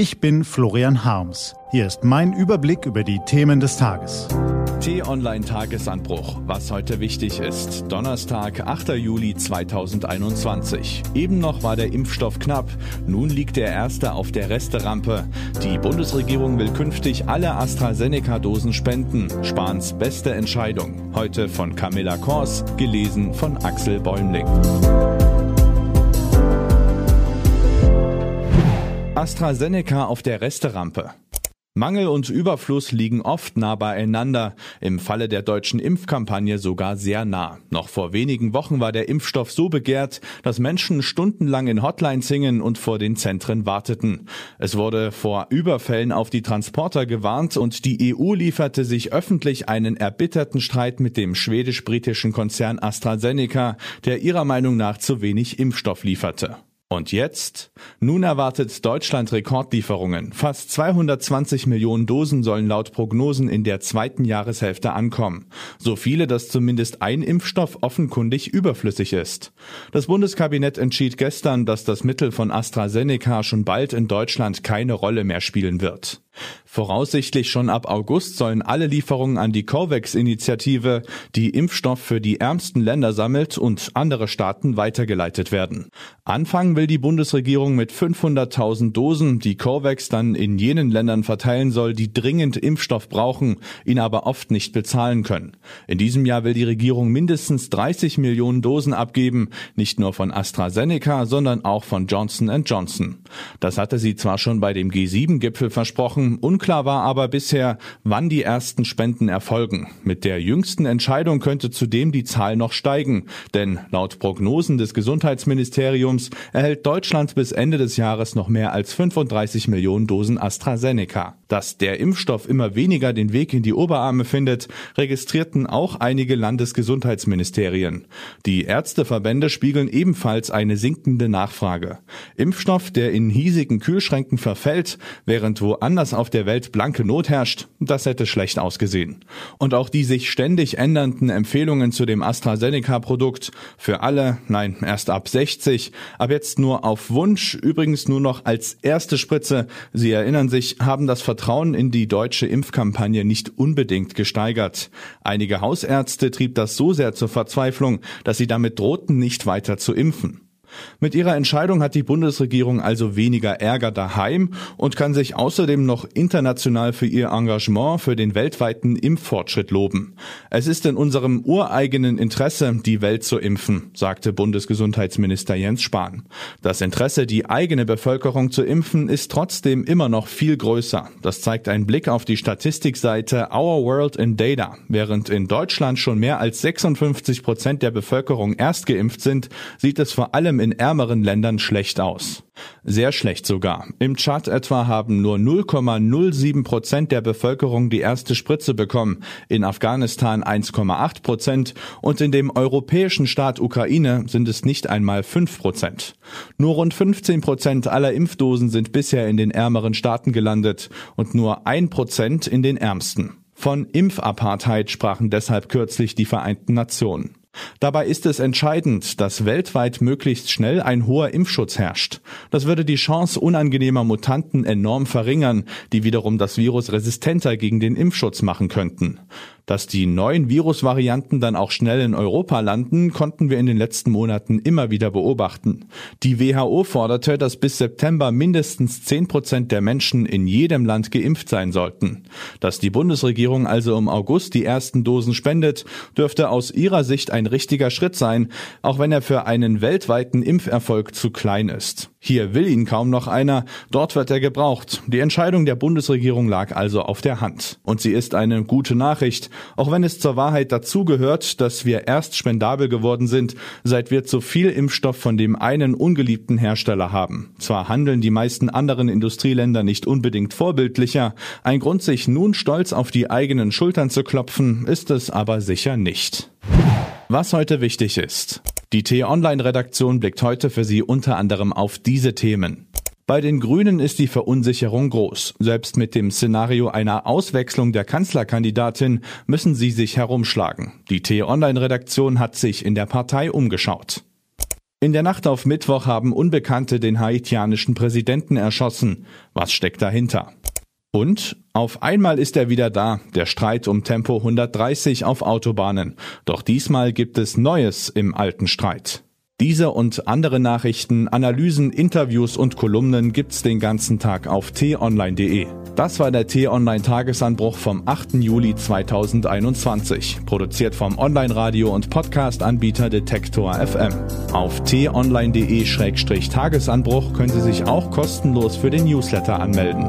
Ich bin Florian Harms. Hier ist mein Überblick über die Themen des Tages. T-Online Tagesanbruch. Was heute wichtig ist. Donnerstag, 8. Juli 2021. Eben noch war der Impfstoff knapp. Nun liegt der erste auf der Resterampe. Die Bundesregierung will künftig alle AstraZeneca-Dosen spenden. Spahns beste Entscheidung. Heute von Camilla Kors, gelesen von Axel Bäumling. AstraZeneca auf der Resterampe. Mangel und Überfluss liegen oft nah beieinander, im Falle der deutschen Impfkampagne sogar sehr nah. Noch vor wenigen Wochen war der Impfstoff so begehrt, dass Menschen stundenlang in Hotlines hingen und vor den Zentren warteten. Es wurde vor Überfällen auf die Transporter gewarnt und die EU lieferte sich öffentlich einen erbitterten Streit mit dem schwedisch-britischen Konzern AstraZeneca, der ihrer Meinung nach zu wenig Impfstoff lieferte. Und jetzt? Nun erwartet Deutschland Rekordlieferungen. Fast 220 Millionen Dosen sollen laut Prognosen in der zweiten Jahreshälfte ankommen. So viele, dass zumindest ein Impfstoff offenkundig überflüssig ist. Das Bundeskabinett entschied gestern, dass das Mittel von AstraZeneca schon bald in Deutschland keine Rolle mehr spielen wird. Voraussichtlich schon ab August sollen alle Lieferungen an die COVAX-Initiative, die Impfstoff für die ärmsten Länder sammelt und andere Staaten weitergeleitet werden. Anfangen will die Bundesregierung mit 500.000 Dosen, die COVAX dann in jenen Ländern verteilen soll, die dringend Impfstoff brauchen, ihn aber oft nicht bezahlen können. In diesem Jahr will die Regierung mindestens 30 Millionen Dosen abgeben, nicht nur von AstraZeneca, sondern auch von Johnson Johnson. Das hatte sie zwar schon bei dem G7-Gipfel versprochen, Unklar war aber bisher, wann die ersten Spenden erfolgen. Mit der jüngsten Entscheidung könnte zudem die Zahl noch steigen, denn laut Prognosen des Gesundheitsministeriums erhält Deutschland bis Ende des Jahres noch mehr als 35 Millionen Dosen AstraZeneca. Dass der Impfstoff immer weniger den Weg in die Oberarme findet, registrierten auch einige Landesgesundheitsministerien. Die Ärzteverbände spiegeln ebenfalls eine sinkende Nachfrage. Impfstoff, der in hiesigen Kühlschränken verfällt, während woanders auf der Welt blanke Not herrscht, das hätte schlecht ausgesehen. Und auch die sich ständig ändernden Empfehlungen zu dem AstraZeneca-Produkt für alle, nein, erst ab 60, ab jetzt nur auf Wunsch, übrigens nur noch als erste Spritze. Sie erinnern sich, haben das Vertrauen in die deutsche Impfkampagne nicht unbedingt gesteigert. Einige Hausärzte trieb das so sehr zur Verzweiflung, dass sie damit drohten, nicht weiter zu impfen. Mit ihrer Entscheidung hat die Bundesregierung also weniger Ärger daheim und kann sich außerdem noch international für ihr Engagement für den weltweiten Impffortschritt loben. Es ist in unserem ureigenen Interesse, die Welt zu impfen, sagte Bundesgesundheitsminister Jens Spahn. Das Interesse, die eigene Bevölkerung zu impfen, ist trotzdem immer noch viel größer. Das zeigt ein Blick auf die Statistikseite Our World in Data. Während in Deutschland schon mehr als 56 Prozent der Bevölkerung erst geimpft sind, sieht es vor allem in ärmeren Ländern schlecht aus. Sehr schlecht sogar. Im Tschad etwa haben nur 0,07 Prozent der Bevölkerung die erste Spritze bekommen, in Afghanistan 1,8 Prozent und in dem europäischen Staat Ukraine sind es nicht einmal 5 Prozent. Nur rund 15 Prozent aller Impfdosen sind bisher in den ärmeren Staaten gelandet und nur ein Prozent in den ärmsten. Von Impfapartheid sprachen deshalb kürzlich die Vereinten Nationen. Dabei ist es entscheidend, dass weltweit möglichst schnell ein hoher Impfschutz herrscht. Das würde die Chance unangenehmer Mutanten enorm verringern, die wiederum das Virus resistenter gegen den Impfschutz machen könnten. Dass die neuen Virusvarianten dann auch schnell in Europa landen, konnten wir in den letzten Monaten immer wieder beobachten. Die WHO forderte, dass bis September mindestens 10 Prozent der Menschen in jedem Land geimpft sein sollten. Dass die Bundesregierung also im August die ersten Dosen spendet, dürfte aus ihrer Sicht ein richtiger Schritt sein, auch wenn er für einen weltweiten Impferfolg zu klein ist. Hier will ihn kaum noch einer, dort wird er gebraucht. Die Entscheidung der Bundesregierung lag also auf der Hand. Und sie ist eine gute Nachricht, auch wenn es zur Wahrheit dazugehört, dass wir erst spendabel geworden sind, seit wir zu viel Impfstoff von dem einen ungeliebten Hersteller haben. Zwar handeln die meisten anderen Industrieländer nicht unbedingt vorbildlicher, ein Grund, sich nun stolz auf die eigenen Schultern zu klopfen, ist es aber sicher nicht. Was heute wichtig ist. Die T-Online-Redaktion blickt heute für Sie unter anderem auf diese Themen. Bei den Grünen ist die Verunsicherung groß. Selbst mit dem Szenario einer Auswechslung der Kanzlerkandidatin müssen sie sich herumschlagen. Die T-Online-Redaktion hat sich in der Partei umgeschaut. In der Nacht auf Mittwoch haben Unbekannte den haitianischen Präsidenten erschossen. Was steckt dahinter? Und auf einmal ist er wieder da, der Streit um Tempo 130 auf Autobahnen. Doch diesmal gibt es Neues im alten Streit. Diese und andere Nachrichten, Analysen, Interviews und Kolumnen gibt's den ganzen Tag auf t-online.de. Das war der T-Online Tagesanbruch vom 8. Juli 2021, produziert vom Online-Radio- und Podcast-Anbieter Detektor FM. Auf t-online.de-tagesanbruch können Sie sich auch kostenlos für den Newsletter anmelden.